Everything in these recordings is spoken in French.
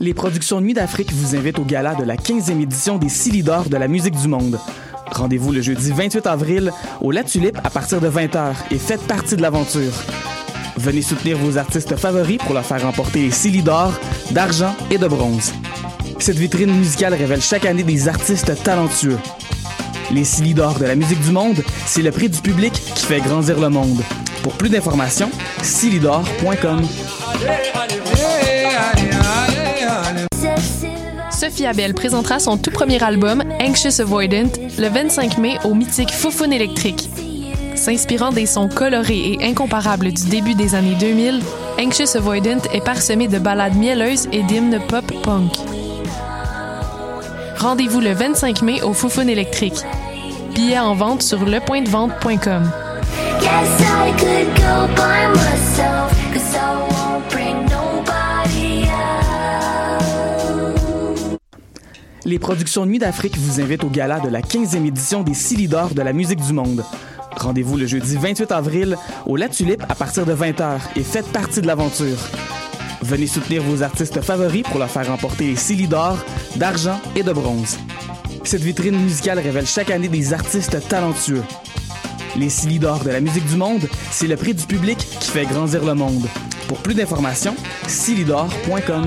Les productions Nuit d'Afrique vous invitent au gala de la 15e édition des Silidor de la musique du monde. Rendez-vous le jeudi 28 avril au La Tulipe à partir de 20h et faites partie de l'aventure. Venez soutenir vos artistes favoris pour leur faire remporter les Silidor d'argent et de bronze. Cette vitrine musicale révèle chaque année des artistes talentueux. Les Silidor de la musique du monde, c'est le prix du public qui fait grandir le monde. Pour plus d'informations, silidor.com. Sophie Abel présentera son tout premier album, Anxious Avoidant, le 25 mai au mythique Foufoune électrique. S'inspirant des sons colorés et incomparables du début des années 2000, Anxious Avoidant est parsemé de ballades mielleuses et d'hymnes pop-punk. Rendez-vous le 25 mai au Foufoune électrique. Billets en vente sur lepointdevente.com. Les productions Nuit d'Afrique vous invitent au gala de la 15e édition des Silidor de la musique du monde. Rendez-vous le jeudi 28 avril au La Tulipe à partir de 20h et faites partie de l'aventure. Venez soutenir vos artistes favoris pour leur faire remporter les Silidor d'argent et de bronze. Cette vitrine musicale révèle chaque année des artistes talentueux. Les Silidor de la musique du monde, c'est le prix du public qui fait grandir le monde. Pour plus d'informations, silidor.com.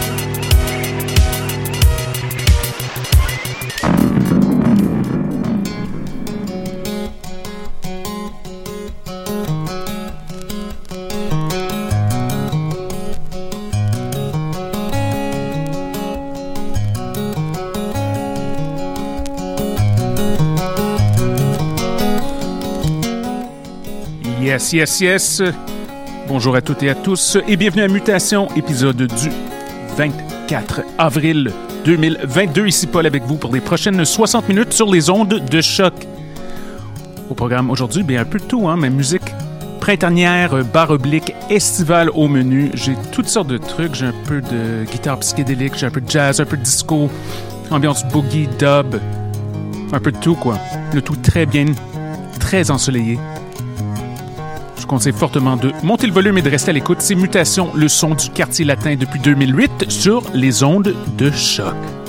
Yes, yes. Bonjour à toutes et à tous et bienvenue à Mutation, épisode du 24 avril 2022. Ici Paul avec vous pour les prochaines 60 minutes sur les ondes de choc. Au programme aujourd'hui, bien un peu de tout, hein, mais musique printanière, barre oblique, estivale au menu. J'ai toutes sortes de trucs. J'ai un peu de guitare psychédélique, j'ai un peu de jazz, un peu de disco, ambiance boogie, dub, un peu de tout quoi. Le tout très bien, très ensoleillé. Conseille fortement de monter le volume et de rester à l'écoute. C'est Mutation, le son du quartier latin depuis 2008 sur les ondes de choc.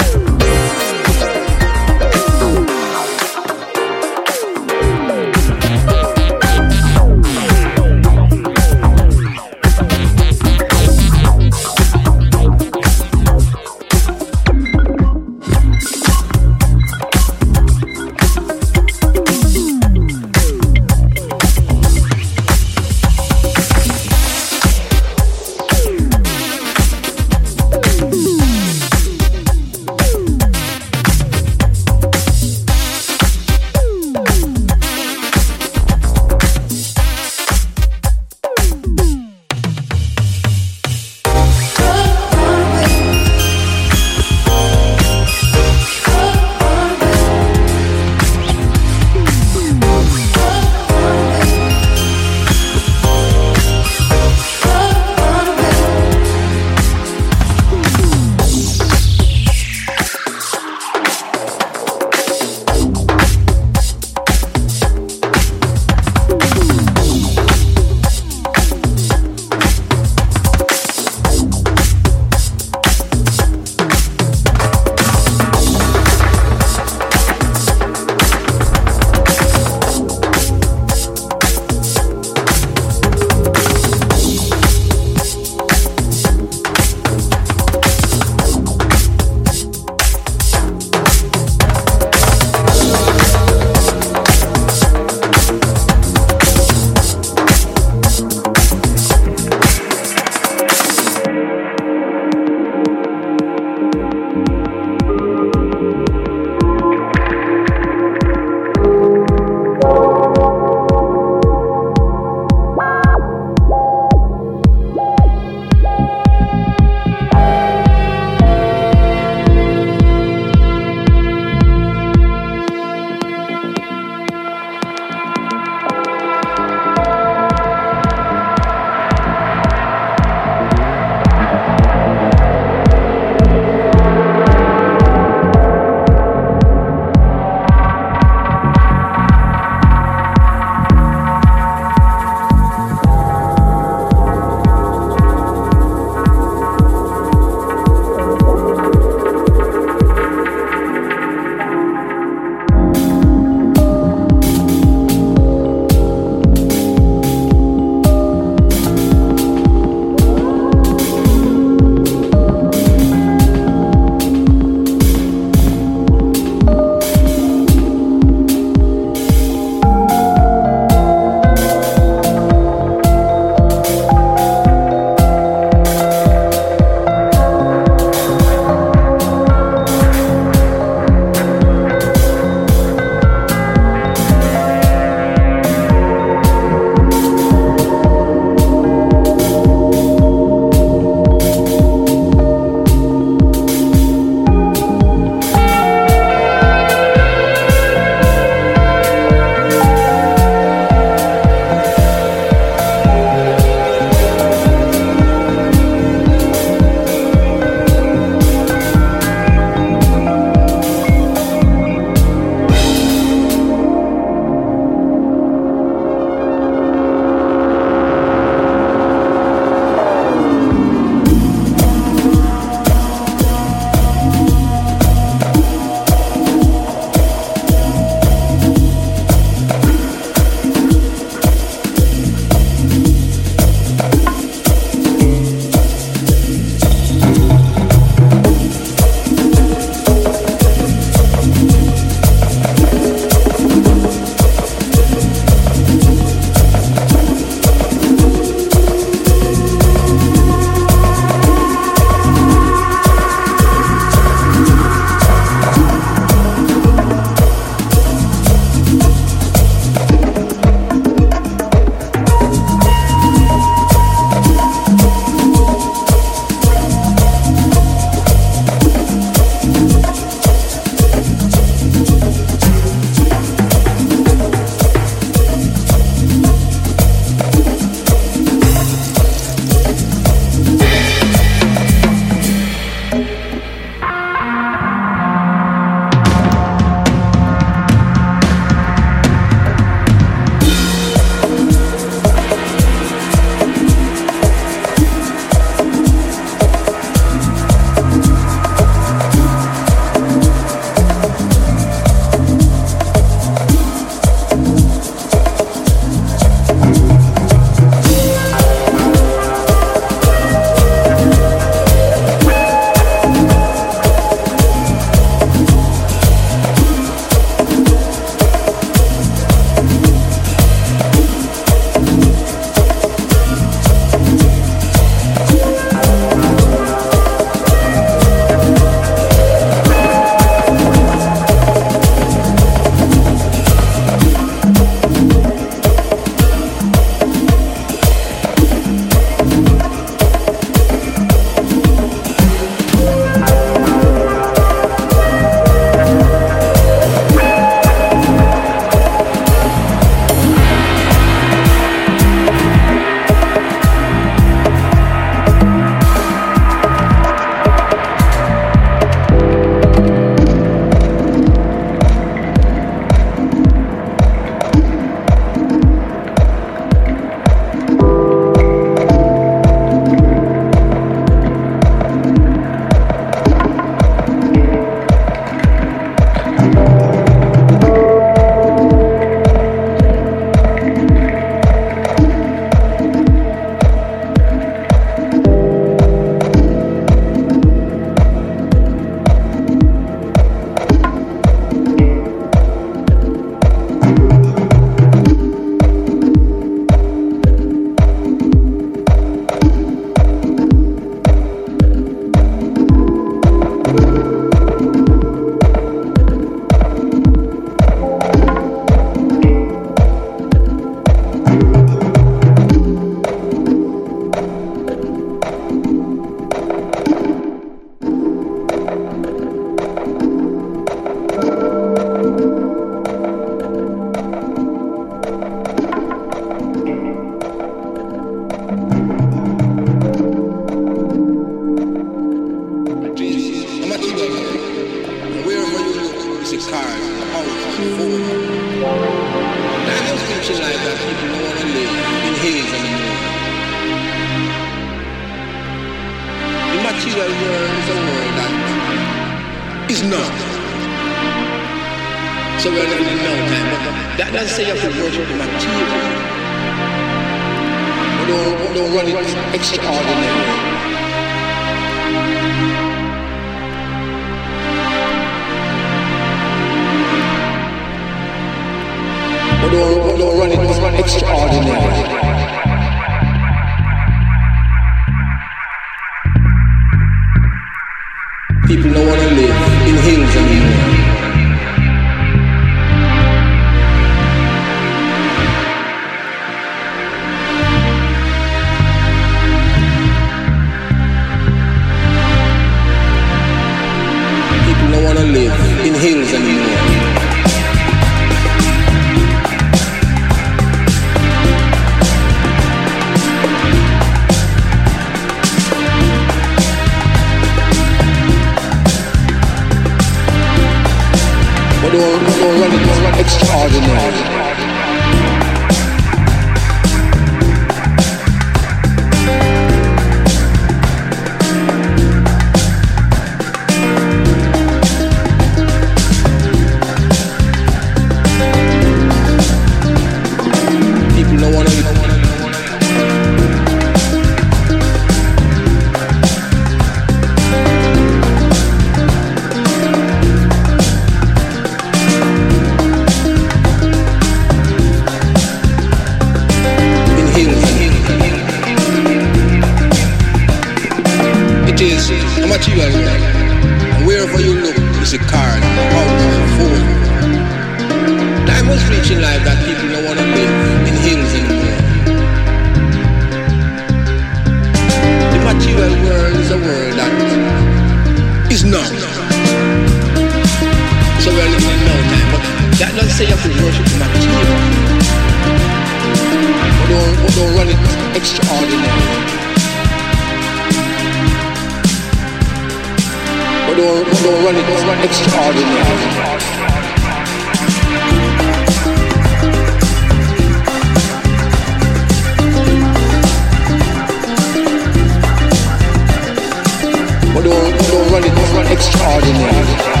But don't, don't run it, don't run extraordinary.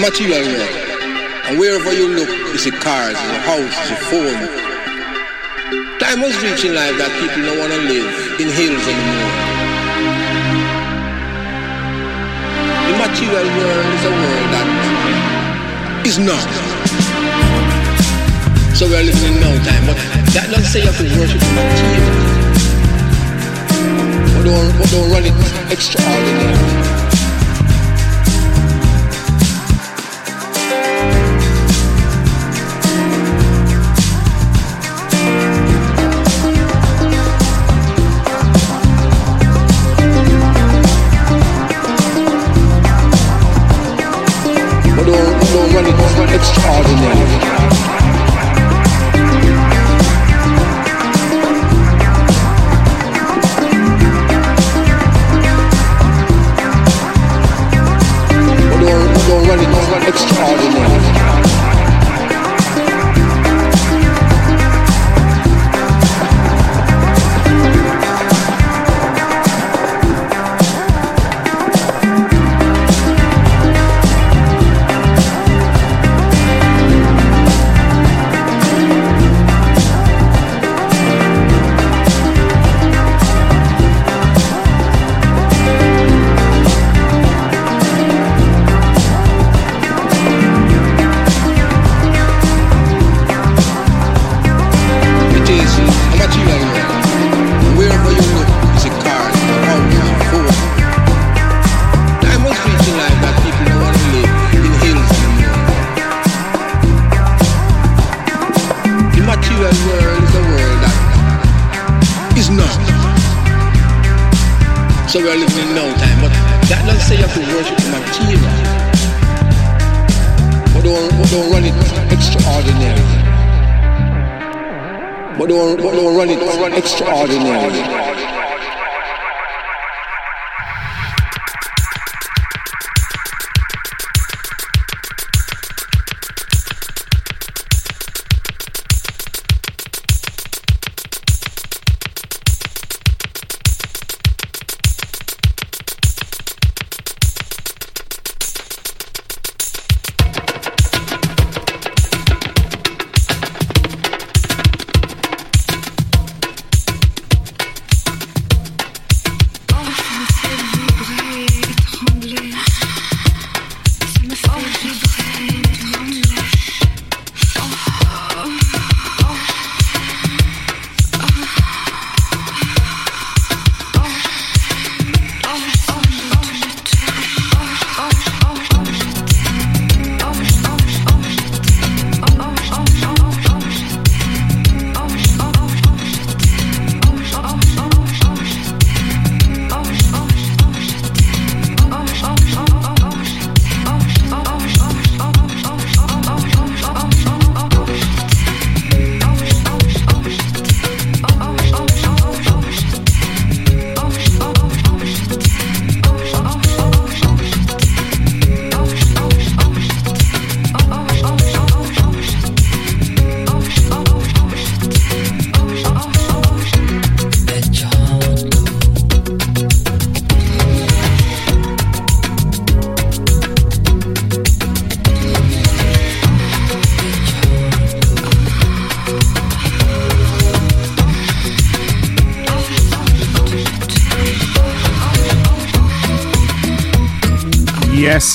Material world. And wherever you look, you see cars, you see houses, you see phone. Time was reaching life that people don't want to live in hills anymore. The material world is a world that is not. So we're living in no time, but that doesn't say you have to worship the material. But don't, but don't run it extraordinary.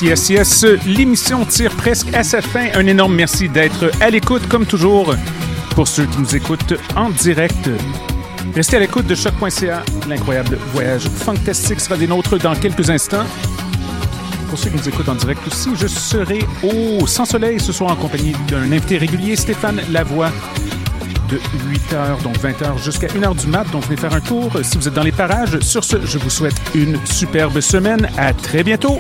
Yes, yes, yes. L'émission tire presque à sa fin. Un énorme merci d'être à l'écoute, comme toujours, pour ceux qui nous écoutent en direct. Restez à l'écoute de choc.ca. L'incroyable voyage fantastique sera des nôtres dans quelques instants. Pour ceux qui nous écoutent en direct aussi, je serai au Sans Soleil ce soir en compagnie d'un invité régulier, Stéphane Lavoie, de 8h, donc 20h jusqu'à 1h du mat. Donc venez faire un tour si vous êtes dans les parages. Sur ce, je vous souhaite une superbe semaine. À très bientôt.